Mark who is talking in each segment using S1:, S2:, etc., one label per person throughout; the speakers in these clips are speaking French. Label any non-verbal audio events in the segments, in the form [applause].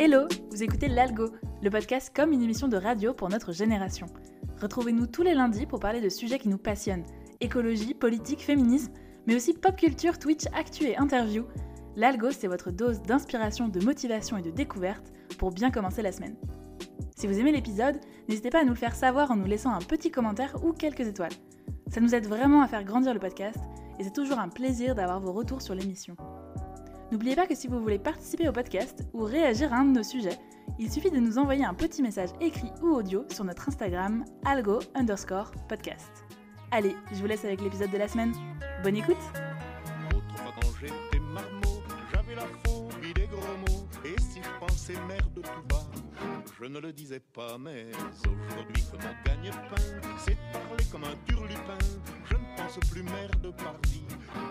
S1: Hello, vous écoutez l'Algo, le podcast comme une émission de radio pour notre génération. Retrouvez-nous tous les lundis pour parler de sujets qui nous passionnent écologie, politique, féminisme, mais aussi pop culture, Twitch, actu et interview. L'Algo, c'est votre dose d'inspiration, de motivation et de découverte pour bien commencer la semaine. Si vous aimez l'épisode, n'hésitez pas à nous le faire savoir en nous laissant un petit commentaire ou quelques étoiles. Ça nous aide vraiment à faire grandir le podcast et c'est toujours un plaisir d'avoir vos retours sur l'émission. N'oubliez pas que si vous voulez participer au podcast ou réagir à un de nos sujets, il suffit de nous envoyer un petit message écrit ou audio sur notre Instagram algo underscore podcast. Allez, je vous laisse avec l'épisode de la semaine. Bonne écoute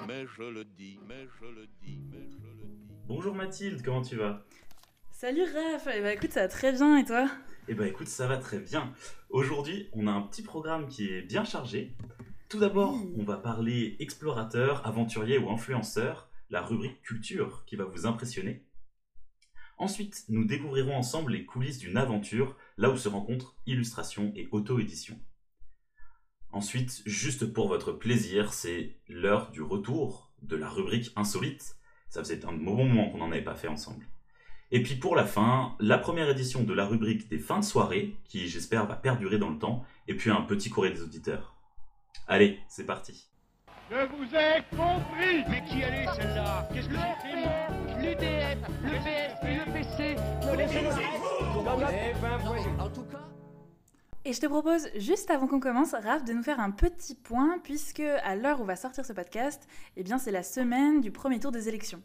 S1: mais je le dis, mais je le dis, mais je le dis.
S2: Bonjour Mathilde, comment tu vas?
S1: Salut Raph, eh ben, écoute, ça va très bien et toi?
S2: Eh ben écoute, ça va très bien. Aujourd'hui, on a un petit programme qui est bien chargé. Tout d'abord, on va parler explorateur, aventurier ou influenceur, la rubrique culture qui va vous impressionner. Ensuite, nous découvrirons ensemble les coulisses d'une aventure, là où se rencontrent illustration et auto-édition. Ensuite, juste pour votre plaisir, c'est l'heure du retour de la rubrique insolite. Ça faisait un bon moment qu'on n'en avait pas fait ensemble. Et puis pour la fin, la première édition de la rubrique des fins de soirée, qui j'espère va perdurer dans le temps, et puis un petit courrier des auditeurs. Allez, c'est parti. Je vous ai compris Mais qui allait celle-là? Qu'est-ce que c'est? L'UDF, le PS, le PC, le En tout cas...
S1: Et je te propose, juste avant qu'on commence, Raph, de nous faire un petit point, puisque à l'heure où va sortir ce podcast, eh bien c'est la semaine du premier tour des élections.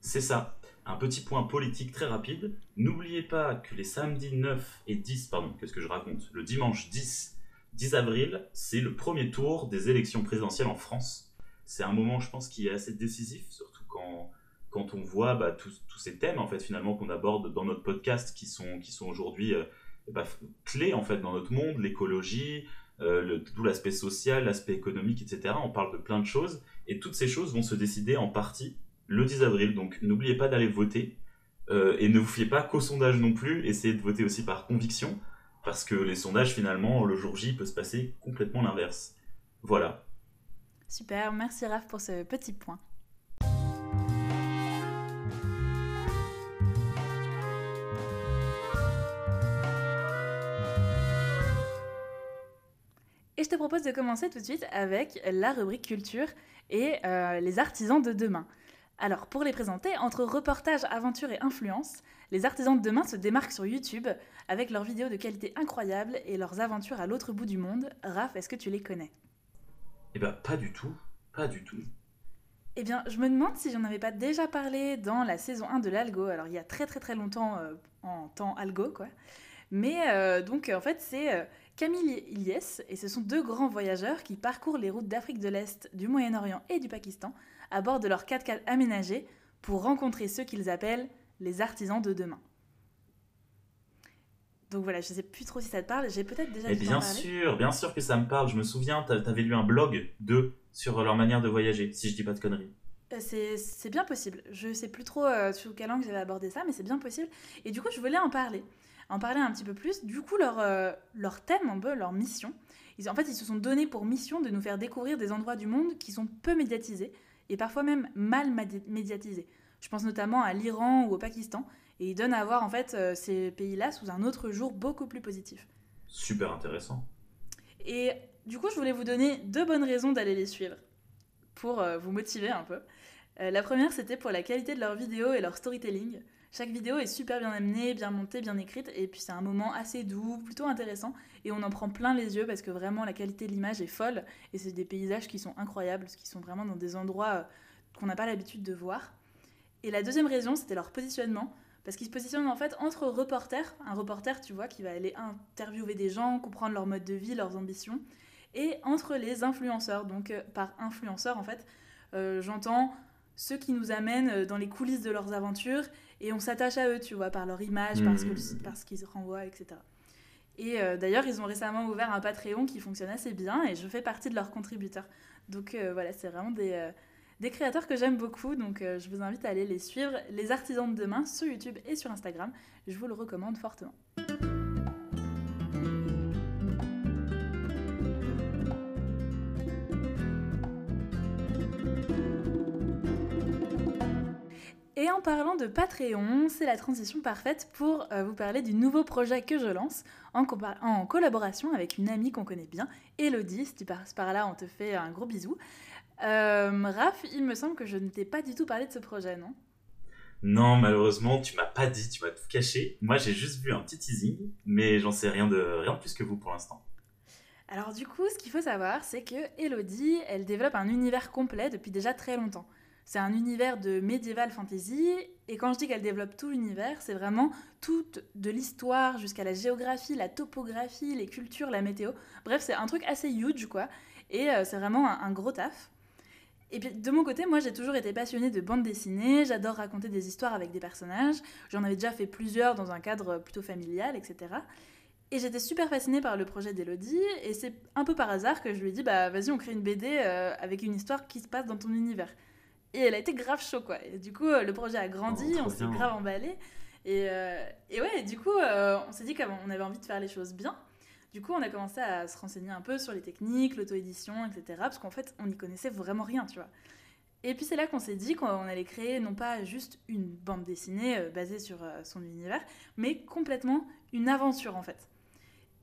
S2: C'est ça. Un petit point politique très rapide. N'oubliez pas que les samedis 9 et 10, pardon, qu'est-ce que je raconte? Le dimanche 10, 10 avril, c'est le premier tour des élections présidentielles en France. C'est un moment, je pense, qui est assez décisif, surtout quand, quand on voit bah, tous, ces thèmes, en fait, finalement, qu'on aborde dans notre podcast, qui sont, qui sont aujourd'hui... Euh, bah, clé en fait dans notre monde, l'écologie, euh, tout l'aspect social, l'aspect économique, etc. On parle de plein de choses et toutes ces choses vont se décider en partie le 10 avril. Donc n'oubliez pas d'aller voter euh, et ne vous fiez pas qu'au sondage non plus. Essayez de voter aussi par conviction parce que les sondages finalement le jour J peut se passer complètement l'inverse. Voilà.
S1: Super, merci Raph pour ce petit point. Et je te propose de commencer tout de suite avec la rubrique culture et euh, les artisans de demain. Alors, pour les présenter, entre reportage, aventure et influence, les artisans de demain se démarquent sur YouTube avec leurs vidéos de qualité incroyable et leurs aventures à l'autre bout du monde. Raph, est-ce que tu les connais?
S2: Eh ben, pas du tout. Pas du tout.
S1: Eh bien, je me demande si j'en avais pas déjà parlé dans la saison 1 de l'Algo. Alors, il y a très très très longtemps euh, en temps Algo, quoi. Mais euh, donc, en fait, c'est Camille Ilyes, et ce sont deux grands voyageurs qui parcourent les routes d'Afrique de l'Est, du Moyen-Orient et du Pakistan à bord de leur 4x4 aménagés pour rencontrer ceux qu'ils appellent les artisans de demain. Donc voilà, je ne sais plus trop si ça te parle, j'ai peut-être déjà
S2: Et bien sûr, bien sûr que ça me parle. Je me souviens, tu avais lu un blog d'eux sur leur manière de voyager, si je dis pas de conneries.
S1: Euh, c'est bien possible. Je sais plus trop euh, sur quel angle j'avais abordé ça, mais c'est bien possible. Et du coup, je voulais en parler en parler un petit peu plus. Du coup, leur, euh, leur thème, un peu, leur mission, ils, en fait, ils se sont donnés pour mission de nous faire découvrir des endroits du monde qui sont peu médiatisés et parfois même mal médiatisés. Je pense notamment à l'Iran ou au Pakistan. Et ils donnent à voir en fait euh, ces pays-là sous un autre jour beaucoup plus positif.
S2: Super intéressant.
S1: Et du coup, je voulais vous donner deux bonnes raisons d'aller les suivre pour vous motiver un peu. La première, c'était pour la qualité de leurs vidéos et leur storytelling. Chaque vidéo est super bien amenée, bien montée, bien écrite, et puis c'est un moment assez doux, plutôt intéressant, et on en prend plein les yeux parce que vraiment la qualité de l'image est folle, et c'est des paysages qui sont incroyables, qui sont vraiment dans des endroits euh, qu'on n'a pas l'habitude de voir. Et la deuxième raison, c'était leur positionnement, parce qu'ils se positionnent en fait entre reporters, un reporter, tu vois, qui va aller interviewer des gens, comprendre leur mode de vie, leurs ambitions, et entre les influenceurs. Donc euh, par influenceur, en fait, euh, j'entends ceux qui nous amènent dans les coulisses de leurs aventures et on s'attache à eux, tu vois, par leur image, parce, que, parce qu'ils renvoient, etc. Et euh, d'ailleurs, ils ont récemment ouvert un Patreon qui fonctionne assez bien et je fais partie de leurs contributeurs. Donc euh, voilà, c'est vraiment des, euh, des créateurs que j'aime beaucoup, donc je vous invite à aller les suivre, les artisans de demain, sur YouTube et sur Instagram. Je vous le recommande fortement. Et en parlant de Patreon, c'est la transition parfaite pour euh, vous parler du nouveau projet que je lance en, en collaboration avec une amie qu'on connaît bien, Elodie. Si tu passes par là, on te fait un gros bisou. Euh, Raph, il me semble que je ne t'ai pas du tout parlé de ce projet, non?
S2: Non, malheureusement, tu m'as pas dit, tu m'as tout caché. Moi, j'ai juste vu un petit teasing, mais j'en sais rien de, rien de plus que vous pour l'instant.
S1: Alors du coup, ce qu'il faut savoir, c'est que Elodie, elle développe un univers complet depuis déjà très longtemps. C'est un univers de médiéval fantasy, et quand je dis qu'elle développe tout l'univers, c'est vraiment tout de l'histoire jusqu'à la géographie, la topographie, les cultures, la météo. Bref, c'est un truc assez huge, quoi. Et euh, c'est vraiment un, gros taf. Et puis de mon côté, moi j'ai toujours été passionnée de bande dessinée, j'adore raconter des histoires avec des personnages, j'en avais déjà fait plusieurs dans un cadre plutôt familial, etc. Et j'étais super fascinée par le projet d'Elodie, et c'est un peu par hasard que je lui ai dit, bah vas-y on crée une BD euh, avec une histoire qui se passe dans ton univers. Et elle a été grave chaud, quoi. Et du coup, euh, le projet a grandi, oh, on s'est grave emballé. Et, euh, et, ouais, du coup, euh, on s'est dit qu'on avait envie de faire les choses bien. Du coup, on a commencé à se renseigner un peu sur les techniques, l'auto-édition, etc. Parce qu'en fait, on n'y connaissait vraiment rien, tu vois. Et puis c'est là qu'on s'est dit qu'on allait créer non pas juste une bande dessinée basée sur son univers, mais complètement une aventure en fait.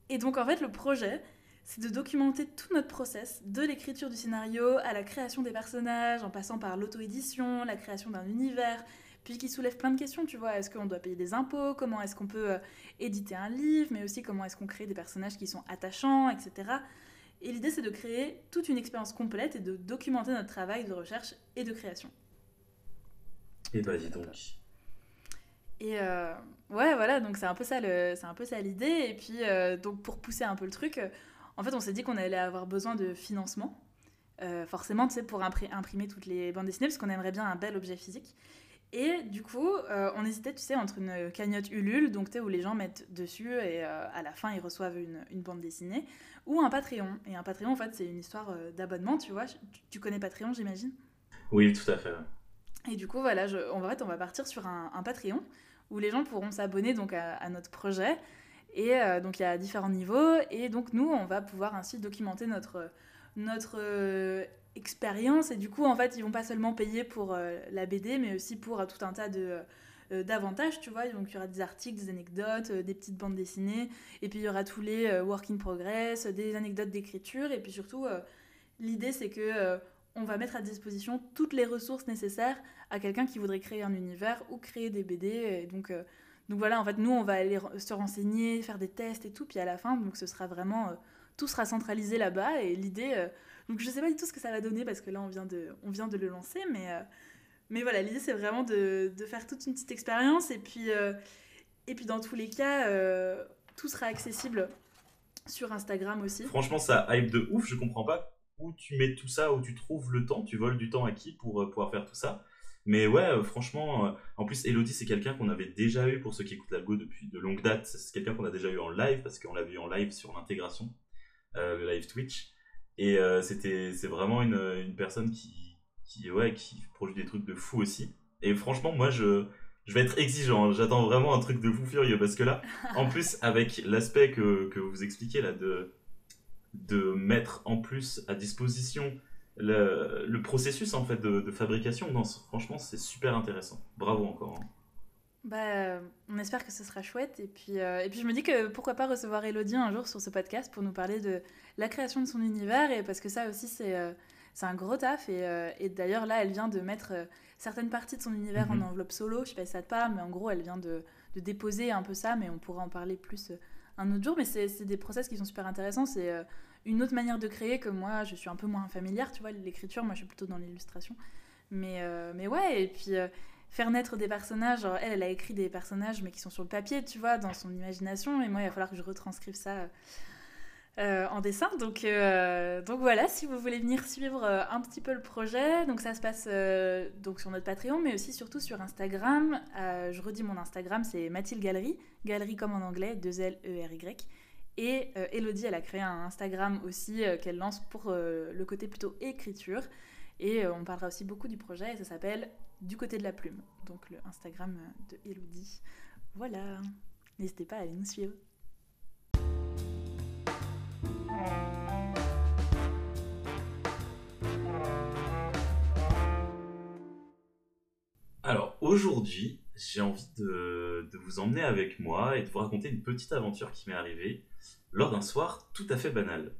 S1: Et donc en fait le projet, c'est de documenter tout notre process, de l'écriture du scénario à la création des personnages, en passant par l'auto-édition, la création d'un univers, puis qui soulève plein de questions, tu vois. Est-ce qu'on doit payer des impôts? Comment est-ce qu'on peut euh, éditer un livre? Mais aussi comment est-ce qu'on crée des personnages qui sont attachants, etc. Et l'idée, c'est de créer toute une expérience complète et de documenter notre travail de recherche et de création.
S2: Et bah dis donc.
S1: Et euh, ouais, voilà, donc c'est un peu ça c'est un peu ça l'idée. Et puis euh, donc pour pousser un peu le truc, en fait, on s'est dit qu'on allait avoir besoin de financement. Euh, forcément, tu sais, pour imprimer toutes les bandes dessinées, parce qu'on aimerait bien un bel objet physique. Et du coup, euh, on hésitait, tu sais, entre une cagnotte Ulule, donc tu sais, où les gens mettent dessus et euh, à la fin ils reçoivent une, bande dessinée, ou un Patreon. Et un Patreon, en fait, c'est une histoire d'abonnement, tu vois. Tu, connais Patreon, j'imagine?
S2: Oui, tout à fait.
S1: Et du coup, voilà, je, on, va, on va partir sur un, Patreon où les gens pourront s'abonner donc à, notre projet. Et euh, donc il y a différents niveaux. Et donc nous, on va pouvoir ainsi documenter notre, notre euh, expérience. Et du coup, en fait, ils vont pas seulement payer pour euh, la BD, mais aussi pour tout un tas de d'avantages, tu vois. Donc il y aura des articles, des anecdotes, des petites bandes dessinées. Et puis il y aura tous les work in progress, des anecdotes d'écriture. Et puis surtout, l'idée c'est que on va mettre à disposition toutes les ressources nécessaires à quelqu'un qui voudrait créer un univers ou créer des BD. Et donc donc voilà, en fait, nous, on va aller se renseigner, faire des tests et tout, puis à la fin, donc ce sera vraiment, euh, tout sera centralisé là-bas. Et l'idée, euh, donc je sais pas du tout ce que ça va donner parce que là, on vient de, on vient de le lancer, mais, euh, mais voilà, l'idée, c'est vraiment de, de, faire toute une petite expérience. Et puis, et puis dans tous les cas, tout sera accessible sur Instagram aussi.
S2: Franchement, ça hype de ouf, je comprends pas où tu mets tout ça, où tu trouves le temps, tu voles du temps à qui pour pouvoir faire tout ça. Mais ouais, euh, franchement, euh, en plus, Elodie, c'est quelqu'un qu'on avait déjà eu, pour ceux qui écoutent l'algo depuis de longue date, c'est quelqu'un qu'on a déjà eu en live, parce qu'on l'a vu en live sur l'intégration, euh, le live Twitch. Et c'était, c'est vraiment une, une, personne qui, qui, ouais, qui produit des trucs de fou aussi. Et franchement, moi, je, je vais être exigeant, hein. j'attends vraiment un truc de fou furieux, parce que là, [laughs] en plus, avec l'aspect que, que vous expliquez là, de, de mettre en plus à disposition le, processus en fait de, fabrication. Non, franchement, c'est super intéressant. Bravo encore. Hein.
S1: Bah, on espère que ce sera chouette. Et puis, euh, et puis je me dis que pourquoi pas recevoir Elodie un jour sur ce podcast pour nous parler de la création de son univers. Et parce que ça aussi, c'est euh, c'est un gros taf. Et, euh, et d'ailleurs, là, elle vient de mettre certaines parties de son univers en mhm. enveloppe solo. Je sais pas si ça te parle, mais en gros, elle vient de, de déposer un peu ça. Mais on pourra en parler plus un autre jour. Mais c'est des process qui sont super intéressants. C'est une autre manière de créer que moi, je suis un peu moins familière, tu vois, l'écriture, moi je suis plutôt dans l'illustration. Mais, euh, mais ouais, et puis euh, faire naître des personnages, elle, elle a écrit des personnages, mais qui sont sur le papier, tu vois, dans son imagination, et moi, il va falloir que je retranscrive ça euh, en dessin. Donc, donc voilà, si vous voulez venir suivre un petit peu le projet, donc ça se passe donc sur notre Patreon, mais aussi surtout sur Instagram. je redis mon Instagram, c'est Mathilde Galerie, galerie comme en anglais, 2 L E R Y. Et euh, Elodie, elle a créé un Instagram aussi euh, qu'elle lance pour euh, le côté plutôt écriture. Et on parlera aussi beaucoup du projet et ça s'appelle Du côté de la plume, donc le Instagram de Elodie. Voilà, n'hésitez pas à aller nous suivre.
S2: Alors aujourd'hui, j'ai envie de, vous emmener avec moi et de vous raconter une petite aventure qui m'est arrivée lors d'un soir tout à fait banal.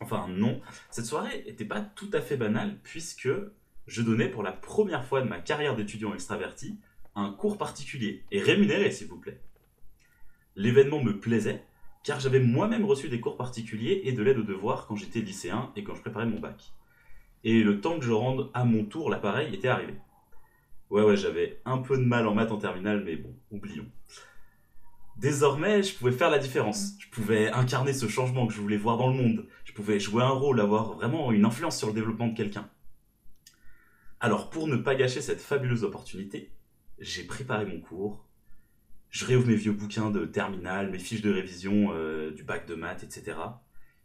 S2: Enfin non, cette soirée n'était pas tout à fait banale puisque je donnais pour la première fois de ma carrière d'étudiant extraverti un cours particulier et rémunéré s'il vous plaît. L'événement me plaisait car j'avais moi-même reçu des cours particuliers et de l'aide aux devoirs quand j'étais lycéen et quand je préparais mon bac. Et le temps que je rende à mon tour l'appareil était arrivé. Ouais, ouais, j'avais un peu de mal en maths en terminale, mais bon, oublions. Désormais, je pouvais faire la différence. Je pouvais incarner ce changement que je voulais voir dans le monde. Je pouvais jouer un rôle, avoir vraiment une influence sur le développement de quelqu'un. Alors, pour ne pas gâcher cette fabuleuse opportunité, j'ai préparé mon cours. Je réouvre mes vieux bouquins de terminale, mes fiches de révision euh, du bac de maths, etc.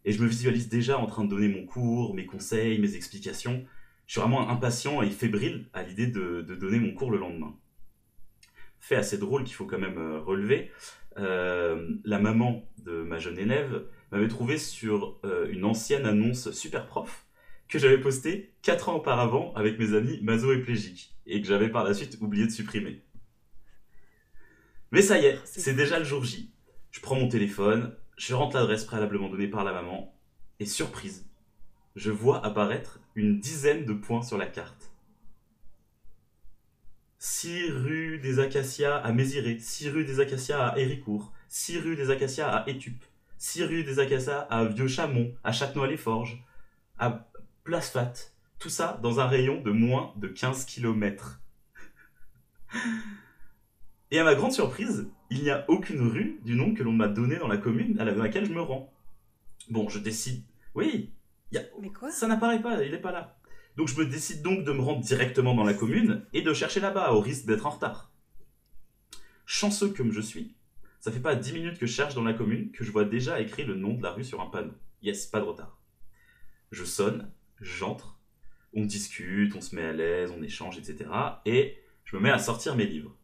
S2: Et je me visualise déjà en train de donner mon cours, mes conseils, mes explications, je suis vraiment impatient et fébrile à l'idée de, donner mon cours le lendemain. Fait assez drôle qu'il faut quand même euh, relever, euh, la maman de ma jeune élève m'avait trouvé sur euh, une ancienne annonce super prof que j'avais postée 4 ans auparavant avec mes amis maso-éplégiques et que j'avais par la suite oublié de supprimer. Mais ça y est, c'est déjà le jour J. Je prends mon téléphone, je rentre l'adresse préalablement donnée par la maman, et surprise, je vois apparaître une dizaine de points sur la carte. 6 rue des Acacias à Méziré, 6 rue des Acacias à Héricourt, 6 rue des Acacias à Étupe, 6 rue des Acacias à Vieux-Chamont, à Châtenois-les-Forges, à Place Fat. Tout ça dans un rayon de moins de 15 km. [laughs] Et à ma grande surprise, il n'y a aucune rue du nom que l'on m'a donné dans la commune à laquelle je me rends. Bon, je décide. Oui,
S1: mais quoi?
S2: Ça n'apparaît pas, il n'est pas là. Donc je me décide donc de me rendre directement dans la commune et de chercher là-bas, au risque d'être en retard. Chanceux comme je suis, ça fait pas 10 minutes que je cherche dans la commune que je vois déjà écrit le nom de la rue sur un panneau. Yes, pas de retard. Je sonne, j'entre, on discute, on se met à l'aise, on échange, etc. Et je me mets à sortir mes livres.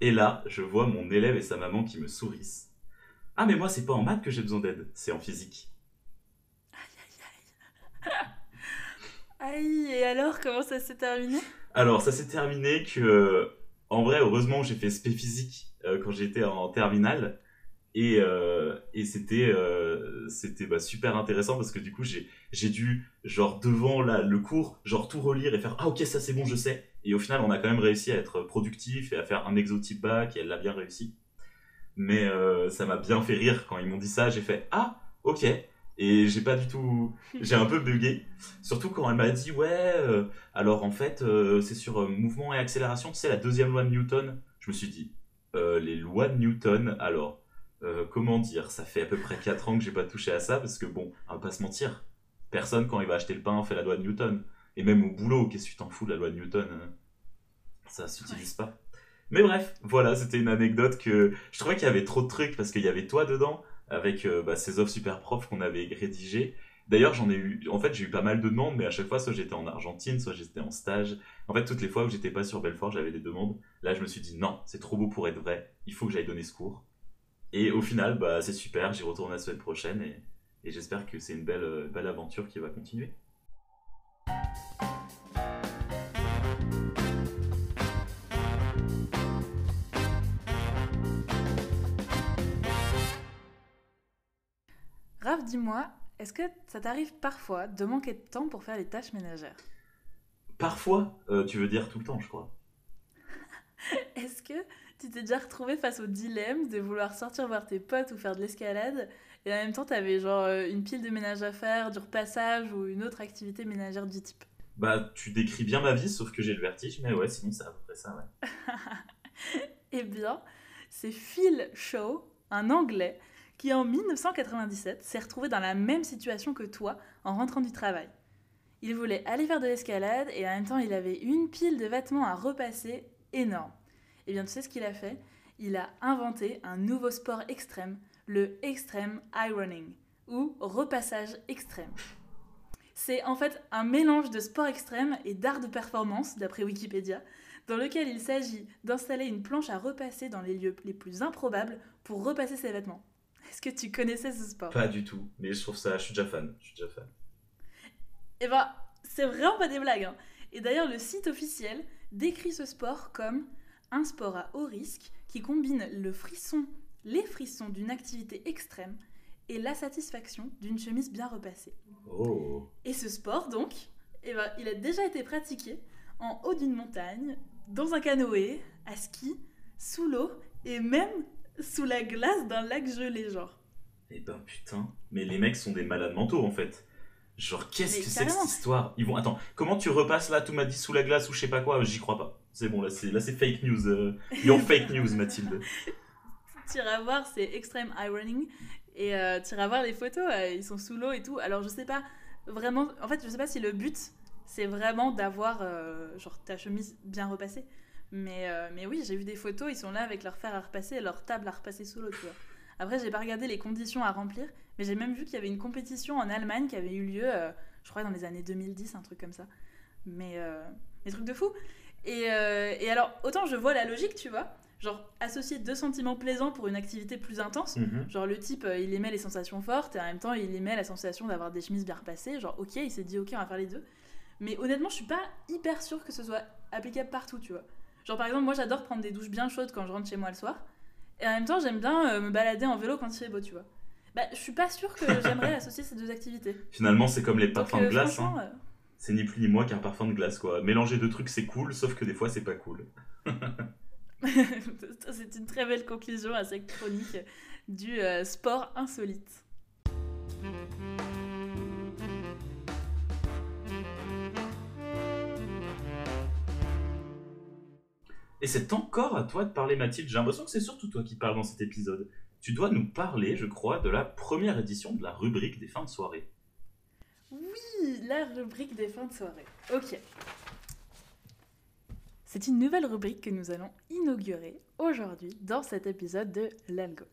S2: Et là, je vois mon élève et sa maman qui me sourissent. Ah mais moi c'est pas en maths que j'ai besoin d'aide, c'est en physique.
S1: Aïe, et alors, comment ça s'est terminé?
S2: Alors, ça s'est terminé que, en vrai, heureusement, j'ai fait SP physique euh, quand j'étais en terminale. Et, euh, et c'était euh, bah, super intéressant parce que du coup, j'ai dû, genre, devant la, le cours, genre, tout relire et faire Ah, ok, ça c'est bon, je sais. Et au final, on a quand même réussi à être productif et à faire un exotype bac et elle l'a bien réussi. Mais ça m'a bien fait rire quand ils m'ont dit ça. J'ai fait Ah, ok. Et j'ai pas du tout. J'ai un peu bugué. Surtout quand elle m'a dit Ouais, euh, alors en fait, euh, c'est sur euh, mouvement et accélération, c'est la deuxième loi de Newton. Je me suis dit Les lois de Newton, alors, comment dire? Ça fait à peu près 4 ans que j'ai pas touché à ça parce que bon, on va pas se mentir. Personne, quand il va acheter le pain, fait la loi de Newton. Et même au boulot, qu'est-ce que tu t'en fous de la loi de Newton hein? Ça s'utilise pas. Mais bref, voilà, c'était une anecdote que je trouvais qu'il y avait trop de trucs parce qu'il y avait toi dedans avec euh, bah, ces offres super profs qu'on avait rédigées. D'ailleurs, j'en ai eu, en fait, j'ai eu pas mal de demandes, mais à chaque fois, soit j'étais en Argentine, soit j'étais en stage. En fait, toutes les fois où j'étais pas sur Belfort, j'avais des demandes. Là, je me suis dit, non, c'est trop beau pour être vrai, il faut que j'aille donner ce cours. Et au final, bah, c'est super, j'y retourne la semaine prochaine et, et j'espère que c'est une belle, euh, belle aventure qui va continuer.
S1: Raph, dis-moi, est-ce que ça t'arrive parfois de manquer de temps pour faire les tâches ménagères?
S2: Parfois euh, Tu veux dire tout le temps, je crois. [laughs]
S1: est-ce que tu t'es déjà retrouvé face au dilemme de vouloir sortir voir tes potes ou faire de l'escalade et en même temps t'avais genre euh, une pile de ménage à faire, du repassage ou une autre activité ménagère du type?
S2: Bah, tu décris bien ma vie, sauf que j'ai le vertige, mais ouais, sinon c'est à peu près ça, ouais. [laughs]
S1: eh bien, c'est Phil Shaw, un Anglais, qui en 1997 s'est retrouvé dans la même situation que toi en rentrant du travail. Il voulait aller faire de l'escalade et en même temps il avait une pile de vêtements à repasser énorme. Et eh bien tu sais ce qu'il a fait? Il a inventé un nouveau sport extrême, le extreme ironing, ou repassage extrême. C'est en fait un mélange de sport extrême et d'art de performance, d'après Wikipédia, dans lequel il s'agit d'installer une planche à repasser dans les lieux les plus improbables pour repasser ses vêtements. Est-ce que tu connaissais ce sport?
S2: Pas du tout, mais je trouve ça, je suis déjà fan. Je suis déjà fan.
S1: Eh ben, c'est vraiment pas des blagues. hein. Et d'ailleurs, le site officiel décrit ce sport comme un sport à haut risque qui combine le frisson, les frissons d'une activité extrême et la satisfaction d'une chemise bien repassée.
S2: Oh.
S1: Et ce sport, donc, eh ben, il a déjà été pratiqué en haut d'une montagne, dans un canoë, à ski, sous l'eau et même sous la glace d'un lac gelé, genre.
S2: Eh ben putain, mais les mecs sont des malades mentaux en fait. Genre qu'est-ce que c'est que cette histoire? Ils vont attends, comment tu repasses là tout m'a dit sous la glace ou je sais pas quoi, j'y crois pas. C'est bon là c'est là c'est fake news. euh, Your [laughs] fake news Mathilde.
S1: Tu iras voir, c'est Extreme Ironing. Et euh, tu iras voir les photos, euh, ils sont sous l'eau et tout. Alors je sais pas vraiment. En fait, je sais pas si le but c'est vraiment d'avoir euh, genre ta chemise bien repassée. Mais, euh, mais oui, j'ai vu des photos, ils sont là avec leur fer à repasser et leur table à repasser sous l'eau, tu vois. Après, j'ai pas regardé les conditions à remplir, mais j'ai même vu qu'il y avait une compétition en Allemagne qui avait eu lieu, euh, je crois, dans les années 2010, un truc comme ça. Mais, euh, mais truc de fou. Et, euh, et alors, autant je vois la logique, tu vois. Genre, associer deux sentiments plaisants pour une activité plus intense.
S2: Mhm.
S1: Genre, le type, il aimait les sensations fortes et en même temps, il aimait la sensation d'avoir des chemises bien repassées. Genre, ok, il s'est dit, ok, on va faire les deux. Mais honnêtement, je suis pas hyper sûre que ce soit applicable partout, tu vois. Genre, par exemple, moi, j'adore prendre des douches bien chaudes quand je rentre chez moi le soir. Et en même temps, j'aime bien euh, me balader en vélo quand il fait beau, tu vois. Bah, je suis pas sûre que j'aimerais [laughs] associer ces deux activités.
S2: Finalement c'est comme les parfums de glace. hein.
S1: euh,
S2: C'est ni plus ni moins qu'un parfum de glace quoi. Mélanger deux trucs c'est cool, sauf que des fois c'est pas cool. [laughs]
S1: c'est une très belle conclusion à cette chronique du euh, sport insolite.
S2: Et c'est encore à toi de parler Mathilde. J'ai l'impression que c'est surtout toi qui parles dans cet épisode. Tu dois nous parler, je crois, de la première édition de la rubrique des fins de soirée.
S1: Oui, la rubrique des fins de soirée. Ok. C'est une nouvelle rubrique que nous allons inaugurer aujourd'hui dans cet épisode de l'Algo.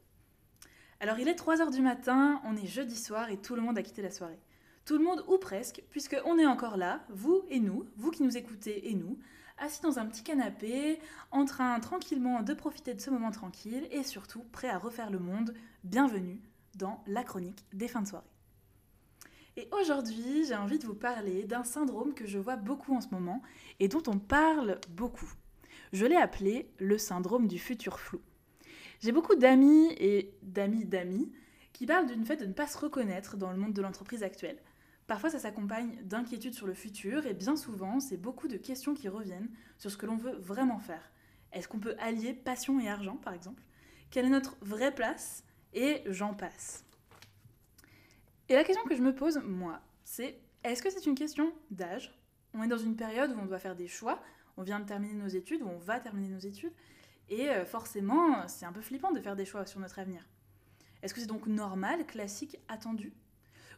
S1: Alors il est 3h du matin, on est jeudi soir et tout le monde a quitté la soirée. Tout le monde ou presque, puisque on est encore là, vous et nous, vous qui nous écoutez et nous, assis dans un petit canapé, en train tranquillement de profiter de ce moment tranquille et surtout prêt à refaire le monde. Bienvenue dans la chronique des fins de soirée. Et aujourd'hui, j'ai envie de vous parler d'un syndrome que je vois beaucoup en ce moment et dont on parle beaucoup. Je l'ai appelé le syndrome du futur flou. J'ai beaucoup d'amis et d'amis d'amis qui parlent d'une fait de ne pas se reconnaître dans le monde de l'entreprise actuelle. Parfois, ça s'accompagne d'inquiétudes sur le futur et bien souvent, c'est beaucoup de questions qui reviennent sur ce que l'on veut vraiment faire. Est-ce qu'on peut allier passion et argent, par exemple? Quelle est notre vraie place? Et j'en passe. Et la question que je me pose, moi, c'est est-ce que c'est une question d'âge? On est dans une période où on doit faire des choix, on vient de terminer nos études, ou on va terminer nos études, et euh, forcément, c'est un peu flippant de faire des choix sur notre avenir. Est-ce que c'est donc normal, classique, attendu?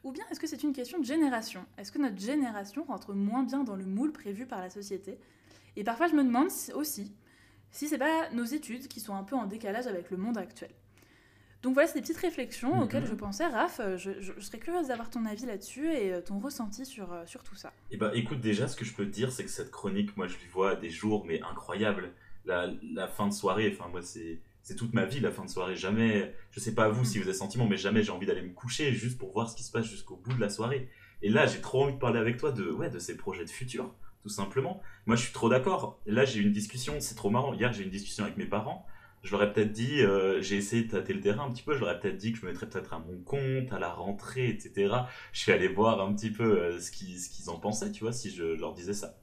S1: Ou bien est-ce que c'est une question de génération? Est-ce que notre génération rentre moins bien dans le moule prévu par la société? Et parfois, je me demande si- aussi si c'est pas nos études qui sont un peu en décalage avec le monde actuel. Donc voilà, c'est des petites réflexions
S2: Mhm.
S1: auxquelles je pensais. Raph, euh, je, je- je serais curieuse d'avoir ton avis là-dessus et euh, ton ressenti sur, euh, sur tout ça.
S2: Eh ben, écoute, déjà, ce que je peux te dire, c'est que cette chronique, moi, je lui vois des jours, mais incroyables. La, la fin de soirée, enfin, moi, c'est, c'est toute ma vie, la fin de soirée. Jamais, je sais pas vous si vous avez sentiment, mais jamais j'ai envie d'aller me coucher juste pour voir ce qui se passe jusqu'au bout de la soirée. Et là, j'ai trop envie de parler avec toi de, ouais, de ces projets de futur, tout simplement. Moi, je suis trop d'accord. Là, j'ai eu une discussion, c'est trop marrant. Hier, j'ai eu une discussion avec mes parents. Je leur ai peut-être dit, euh, j'ai essayé de tâter le terrain un petit peu, je leur ai peut-être dit que je me mettrais peut-être à mon compte, à la rentrée, etc. Je suis allé voir un petit peu euh, ce qu'ils ce qu'ils en pensaient, tu vois, si je leur disais ça.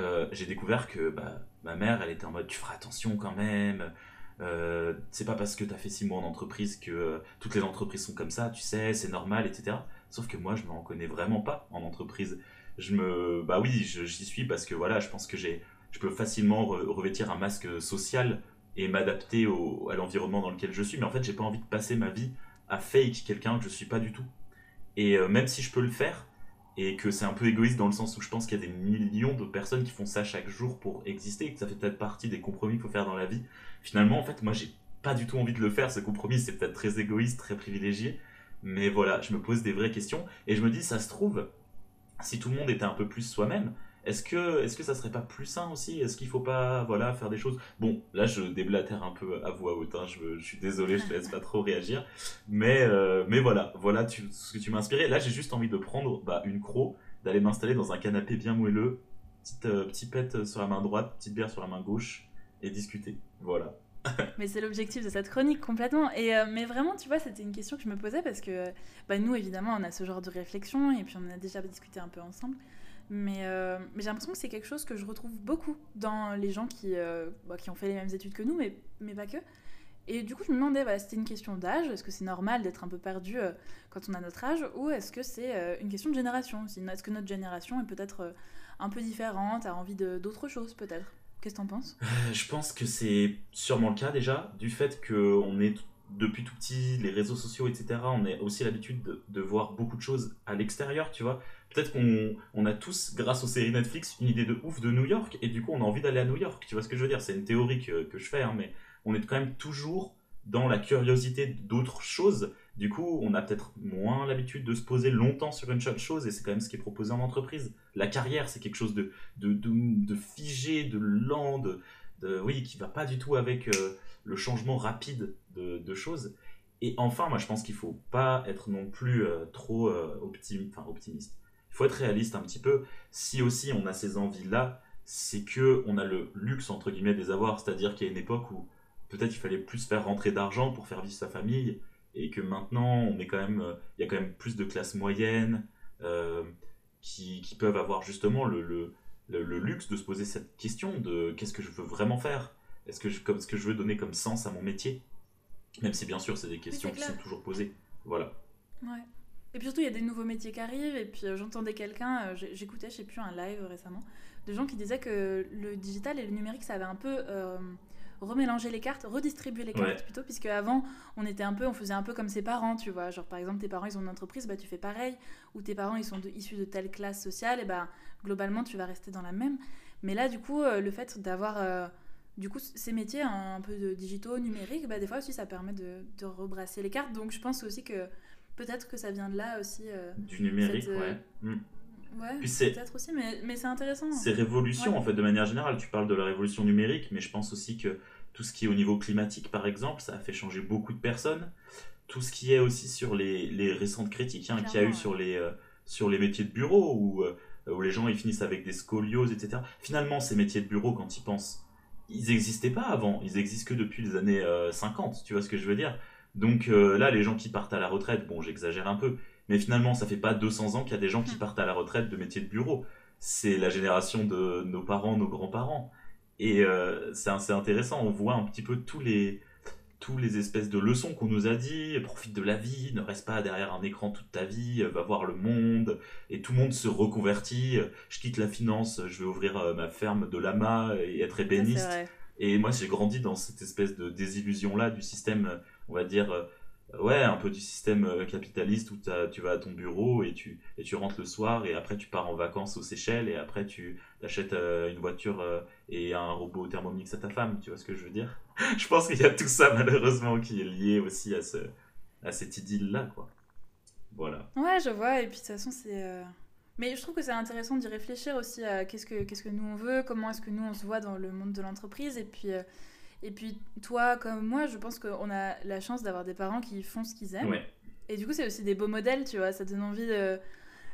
S2: Euh, j'ai découvert que bah, ma mère, elle était en mode, tu feras attention quand même. Euh, c'est pas parce que t'as fait six mois en entreprise que euh, toutes les entreprises sont comme ça, tu sais, c'est normal, etc. Sauf que moi, je me reconnais vraiment pas en entreprise. Je me, bah oui, j'y suis parce que voilà, je pense que j'ai, je peux facilement re- revêtir un masque social et m'adapter à l'environnement dans lequel je suis. Mais en fait, j'ai pas envie de passer ma vie à fake quelqu'un que je suis pas du tout. Et euh, même si je peux le faire, et que c'est un peu égoïste dans le sens où je pense qu'il y a des millions de personnes qui font ça chaque jour pour exister, et que ça fait peut-être partie des compromis qu'il faut faire dans la vie. Finalement, en fait, moi, j'ai pas du tout envie de le faire. Ce compromis, c'est peut-être très égoïste, très privilégié. Mais voilà, je me pose des vraies questions et je me dis, ça se trouve, si tout le monde était un peu plus soi-même, est-ce que, est-ce que ça serait pas plus sain aussi? Est-ce qu'il faut pas voilà, faire des choses? Bon, là je déblatère un peu à voix haute, hein, je, suis désolé, je te laisse pas trop réagir. Mais, euh, mais voilà, voilà ce que tu m'as inspiré. Là j'ai juste envie de prendre bah, une croc, d'aller m'installer dans un canapé bien moelleux, petite, euh, petit pet sur la main droite, petite bière sur la main gauche, et discuter. Voilà. [laughs]
S1: mais c'est l'objectif de cette chronique complètement. Et euh, mais vraiment, tu vois, c'était une question que je me posais parce que bah, nous, évidemment, on a ce genre de réflexion et puis on a déjà discuté un peu ensemble. Mais, euh, mais j'ai l'impression que c'est quelque chose que je retrouve beaucoup dans les gens qui, euh, bah, qui ont fait les mêmes études que nous, mais, mais pas que. Et du coup, je me demandais, bah, c'était une question d'âge, est-ce que c'est normal d'être un peu perdu euh, quand on a notre âge, ou est-ce que c'est une question de génération Est-ce que notre génération est peut-être un peu différente, a envie d'autre chose peut-être? Qu'est-ce que t'en penses?
S2: Je pense que c'est sûrement le cas déjà, du fait qu'on est depuis tout petit, les réseaux sociaux, etc., on a aussi l'habitude de, de, voir beaucoup de choses à l'extérieur, tu vois. Peut-être qu'on on a tous, grâce aux séries Netflix, une idée de ouf de New York, et du coup, on a envie d'aller à New York. Tu vois ce que je veux dire? C'est une théorie que, je fais, hein, mais on est quand même toujours dans la curiosité d'autres choses. Du coup, on a peut-être moins l'habitude de se poser longtemps sur une seule chose, et c'est quand même ce qui est proposé en entreprise. La carrière, c'est quelque chose de, de, de, de, figé, de lent, de, oui, qui va pas du tout avec euh, le changement rapide de, choses. Et enfin, moi, je pense qu'il faut pas être non plus euh, trop euh, optimiste. Faut être réaliste un petit peu. Si aussi on a ces envies-là, c'est que on a le luxe entre guillemets de les avoir. C'est-à-dire qu'il y a une époque où peut-être il fallait plus faire rentrer d'argent pour faire vivre sa famille, et que maintenant on est quand même, euh, il y a quand même plus de classes moyennes qui, qui, peuvent avoir justement le, le, le, luxe de se poser cette question de qu'est-ce que je veux vraiment faire? Est-ce que, je, comme, ce que je veux donner comme sens à mon métier? Même si bien sûr c'est des questions qui sont toujours posées. Voilà.
S1: Ouais. Et puis surtout, il y a des nouveaux métiers qui arrivent. Et puis euh, j'entendais quelqu'un, euh, j'écoutais, je sais plus, un live récemment, de gens qui disaient que le digital et le numérique, ça avait un peu euh, remélangé les cartes, redistribué les cartes plutôt, puisque avant, on était un peu, on faisait un peu comme ses parents, tu vois. Genre par exemple, tes parents ils ont une entreprise, bah tu fais pareil. Ou tes parents ils sont issus de telle classe sociale, et bah globalement tu vas rester dans la même. Mais là, du coup, le fait d'avoir du coup, ces métiers un peu de digitaux, numériques, bah, des fois aussi ça permet de, de, rebrasser les cartes. Donc je pense aussi que peut-être que ça vient de là aussi. Euh,
S2: du numérique,
S1: euh,
S2: ouais.
S1: Mm. Ouais, peut-être aussi, mais, mais c'est intéressant.
S2: C'est révolution en fait, de manière générale. Tu parles de la révolution numérique, mais je pense aussi que tout ce qui est au niveau climatique, par exemple, ça a fait changer beaucoup de personnes. Tout ce qui est aussi sur les, les récentes critiques hein, qu'il y a eu sur les, euh, sur les métiers de bureau, où, où les gens ils finissent avec des scolioses, etc. Finalement, ces métiers de bureau, quand ils pensent ils n'existaient pas avant, ils existent que depuis les années 50, euh, tu vois ce que je veux dire? Donc euh, là, les gens qui partent à la retraite, bon, j'exagère un peu, mais finalement, ça fait pas 200 ans qu'il y a des gens qui hmm. partent à la retraite de métiers de bureau. C'est la génération de nos parents, nos grands-parents. Et euh, c'est assez intéressant, on voit un petit peu tous les, tous les espèces de leçons qu'on nous a dit, profite de la vie, ne reste pas derrière un écran toute ta vie, va voir le monde, et tout le monde se reconvertit, je quitte la finance, je vais ouvrir euh, ma ferme de lama et être ébéniste. Et moi j'ai grandi dans cette espèce de désillusion-là du système, on va dire, euh, ouais, un peu du système euh, capitaliste où tu vas à ton bureau et tu, et tu rentres le soir et après tu pars en vacances aux Seychelles et après tu achètes euh, une voiture et un robot thermomix à ta femme, tu vois ce que je veux dire? [laughs] Je pense qu'il y a tout ça malheureusement qui est lié aussi à, ce, à cette idylle-là, quoi. Voilà.
S1: Ouais, je vois, et puis de toute façon c'est... Mais je trouve que c'est intéressant d'y réfléchir aussi à qu'est-ce que, qu'est-ce que nous on veut, comment est-ce que nous on se voit dans le monde de l'entreprise, et puis... Et puis toi comme moi, je pense qu'on a la chance d'avoir des parents qui font ce qu'ils aiment. Et du coup, c'est aussi des beaux modèles, tu vois. Ça donne envie de.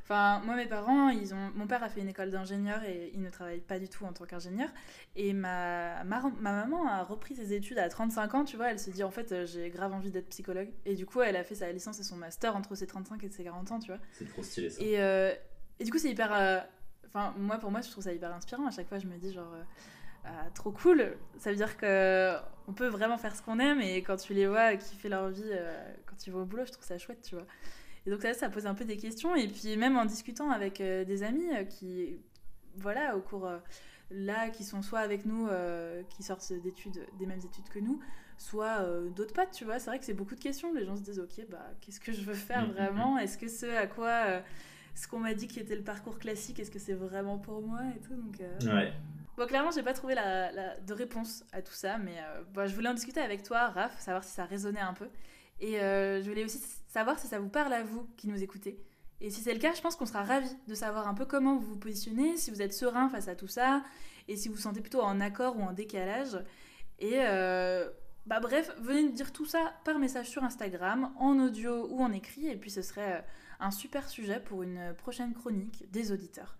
S1: Enfin, moi, mes parents, ils ont... mon père a fait une école d'ingénieur et il ne travaille pas du tout en tant qu'ingénieur. Et ma... ma... maman a repris ses études à 35 ans, tu vois. Elle se dit, en fait, euh, j'ai grave envie d'être psychologue. Et du coup, elle a fait sa licence et son master entre ses 35 et ses 40 ans, tu vois.
S2: C'est trop stylé ça.
S1: Et, euh, et du coup, c'est hyper. Euh, enfin, moi, pour moi, je trouve ça hyper inspirant. À chaque fois, je me dis, genre. Ah, trop cool. Ça veut dire que on peut vraiment faire ce qu'on aime et quand tu les vois kiffer leur vie, euh, quand tu vas au boulot, je trouve ça chouette, tu vois. Et donc ça, ça pose un peu des questions. Et puis même en discutant avec euh, des amis euh, qui, voilà, au cours là, qui sont soit avec nous, qui sortent d'études, des mêmes études que nous, soit d'autres potes, tu vois. C'est vrai que c'est beaucoup de questions. Les gens se disent, ok, bah qu'est-ce que je veux faire mm, mm, vraiment? mm. Est-ce que ce à quoi ce qu'on m'a dit qui était le parcours classique, est-ce que c'est vraiment pour moi et tout? Donc,
S2: Ouais.
S1: Bon, clairement, j'ai pas trouvé de réponse à tout ça, mais euh, je voulais en discuter avec toi, Raph, savoir si ça résonnait un peu. Et euh, je voulais aussi savoir si ça vous parle à vous qui nous écoutez. Et si c'est le cas, je pense qu'on sera ravis de savoir un peu comment vous vous positionnez, si vous êtes serein face à tout ça, et si vous vous sentez plutôt en accord ou en décalage. Et euh, bah bref, venez nous dire tout ça par message sur Instagram, en audio ou en écrit, et puis ce serait un super sujet pour une prochaine chronique des auditeurs.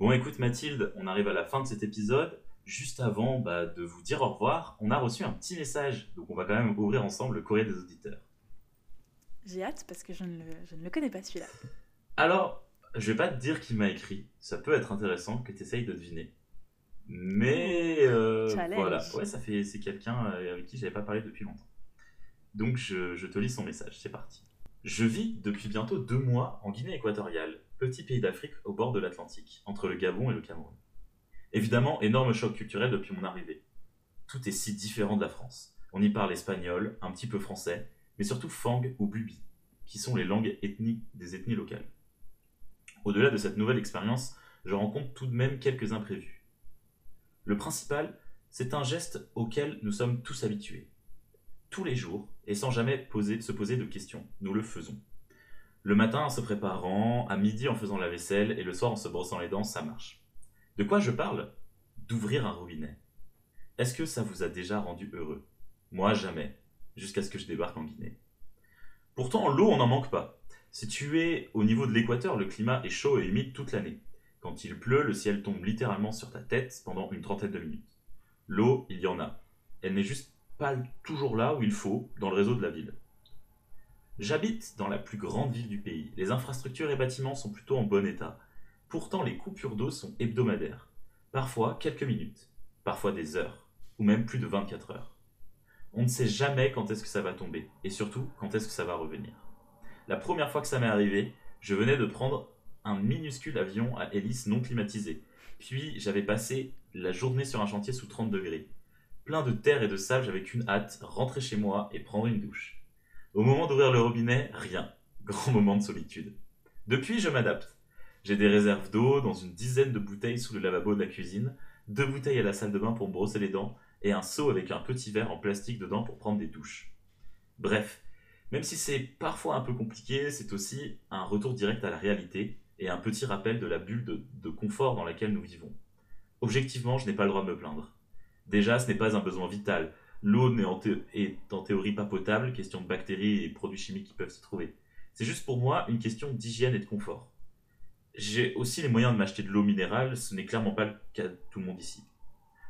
S2: Bon, écoute Mathilde, on arrive à la fin de cet épisode. Juste avant bah, de vous dire au revoir, on a reçu un petit message, donc on va quand même ouvrir ensemble le courrier des auditeurs.
S1: J'ai hâte parce que je ne le, je ne le connais pas celui-là.
S2: Alors, je vais pas te dire qui m'a écrit, ça peut être intéressant que tu essayes de deviner. Mais euh, voilà, ouais, ça fait c'est quelqu'un euh, avec qui j'avais pas parlé depuis longtemps. Donc je, je te lis son message, c'est parti. Je vis depuis bientôt deux mois en Guinée équatoriale, petit pays d'Afrique au bord de l'Atlantique, entre le Gabon et le Cameroun. Évidemment, énorme choc culturel depuis mon arrivée. Tout est si différent de la France. On y parle espagnol, un petit peu français, mais surtout fang ou bubi, qui sont les langues ethniques des ethnies locales. Au-delà de cette nouvelle expérience, je rencontre tout de même quelques imprévus. Le principal, c'est un geste auquel nous sommes tous habitués. Tous les jours, et sans jamais se poser de questions, nous le faisons. Le matin en se préparant, à midi en faisant la vaisselle et le soir en se brossant les dents, ça marche. De quoi je parle? D'ouvrir un robinet. Est-ce que ça vous a déjà rendu heureux? Moi, jamais, jusqu'à ce que je débarque en Guinée. Pourtant, l'eau, on n'en manque pas. Situé au niveau de l'équateur, le climat est chaud et humide toute l'année. Quand il pleut, le ciel tombe littéralement sur ta tête pendant une trentaine de minutes. L'eau, il y en a. Elle n'est juste pas toujours là où il faut, dans le réseau de la ville. J'habite dans la plus grande ville du pays. Les infrastructures et bâtiments sont plutôt en bon état. Pourtant, les coupures d'eau sont hebdomadaires. Parfois quelques minutes, parfois des heures, ou même plus de 24 heures. On ne sait jamais quand est-ce que ça va tomber, et surtout quand est-ce que ça va revenir. La première fois que ça m'est arrivé, je venais de prendre un minuscule avion à hélice non climatisé. Puis j'avais passé la journée sur un chantier sous 30 degrés. Plein de terre et de sable, j'avais qu'une hâte, rentrer chez moi et prendre une douche. Au moment d'ouvrir le robinet, rien. Grand moment de solitude. Depuis, je m'adapte. J'ai des réserves d'eau dans une dizaine de bouteilles sous le lavabo de la cuisine, deux bouteilles à la salle de bain pour me brosser les dents, et un seau avec un petit verre en plastique dedans pour prendre des douches. Bref, même si c'est parfois un peu compliqué, c'est aussi un retour direct à la réalité et un petit rappel de la bulle de, de confort dans laquelle nous vivons. Objectivement, je n'ai pas le droit de me plaindre. Déjà, ce n'est pas un besoin vital. L'eau n'est en théorie pas potable, question de bactéries et produits chimiques qui peuvent s'y trouver. C'est juste pour moi une question d'hygiène et de confort. J'ai aussi les moyens de m'acheter de l'eau minérale, ce n'est clairement pas le cas de tout le monde ici.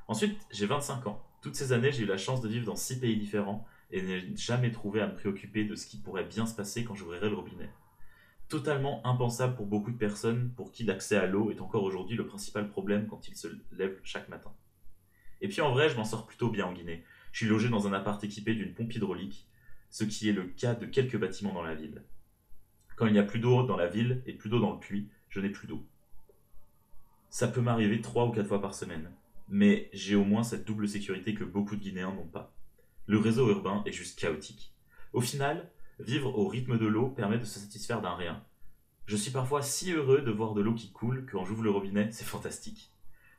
S2: Ensuite, j'ai 25 ans. Toutes ces années, j'ai eu la chance de vivre dans 6 pays différents et n'ai jamais trouvé à me préoccuper de ce qui pourrait bien se passer quand j'ouvrirai le robinet. Totalement impensable pour beaucoup de personnes pour qui l'accès à l'eau est encore aujourd'hui le principal problème quand ils se lèvent chaque matin. Et puis en vrai, je m'en sors plutôt bien en Guinée. Je suis logé dans un appart équipé d'une pompe hydraulique, ce qui est le cas de quelques bâtiments dans la ville. Quand il n'y a plus d'eau dans la ville et plus d'eau dans le puits, je n'ai plus d'eau. Ça peut m'arriver trois ou quatre fois par semaine, mais j'ai au moins cette double sécurité que beaucoup de Guinéens n'ont pas. Le réseau urbain est juste chaotique. Au final, vivre au rythme de l'eau permet de se satisfaire d'un rien. Je suis parfois si heureux de voir de l'eau qui coule que quand j'ouvre le robinet, c'est fantastique.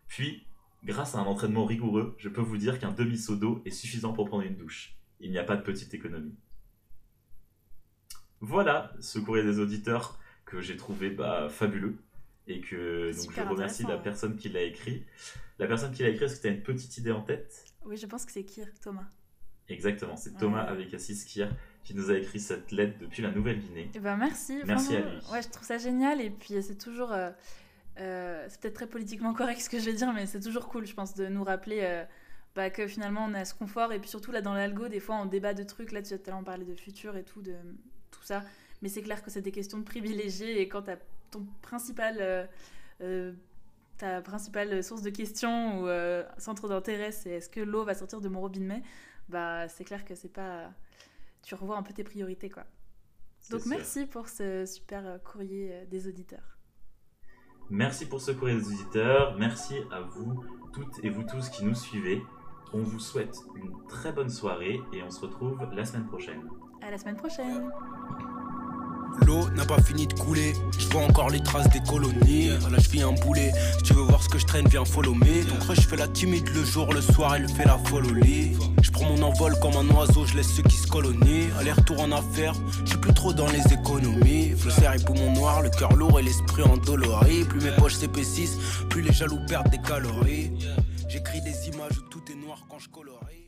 S2: Puis, grâce à un entraînement rigoureux, je peux vous dire qu'un demi-seau d'eau est suffisant pour prendre une douche. Il n'y a pas de petite économie. Voilà ce courrier des auditeurs que j'ai trouvé bah, fabuleux et que donc, je remercie la personne qui l'a écrit. La personne qui l'a écrit, est-ce que tu as une petite idée en tête?
S1: Oui, je pense que c'est Kir, Thomas.
S2: Exactement, c'est Thomas avec Assis Kier qui nous a écrit cette lettre depuis la Nouvelle-Guinée.
S1: Eh ben merci.
S2: Merci
S1: vraiment.
S2: à lui.
S1: Ouais, je trouve ça génial et puis c'est toujours, euh, euh, c'est peut-être très politiquement correct ce que je vais dire, mais c'est toujours cool, je pense, de nous rappeler euh, bah, que finalement on a ce confort et puis surtout là dans l'algo, des fois on débat de trucs. Là, tu as l'heure parlé de futur et tout, de tout ça, mais c'est clair que c'est des questions de privilégiés et quand t'as ton principal euh, ta principale source de questions ou centre d'intérêt, c'est est-ce que l'eau va sortir de mon robinet Bah, c'est clair que c'est pas. Tu revois un peu tes priorités, quoi. Donc
S2: sûr.
S1: merci pour ce super courrier des auditeurs.
S2: Merci pour ce courrier des auditeurs. Merci à vous toutes et vous tous qui nous suivez. On vous souhaite une très bonne soirée et on se retrouve la semaine prochaine.
S1: À la semaine prochaine.
S3: L'eau n'a pas fini de couler. Je vois encore les traces des colonies. Là, je vis un boulet. Si tu veux voir ce que je traîne, viens follow me. Donc, je fais la timide le jour, le soir, elle fait la folle lit. Je prends mon envol comme un oiseau, je laisse ceux qui se colonient. Aller-retour en affaires, je plus trop dans les économies. Flosser et poumon noir, le cœur lourd et l'esprit endolori. Plus mes poches s'épaississent, plus les jaloux perdent des calories. J'écris des images où tout est noir quand je colorie.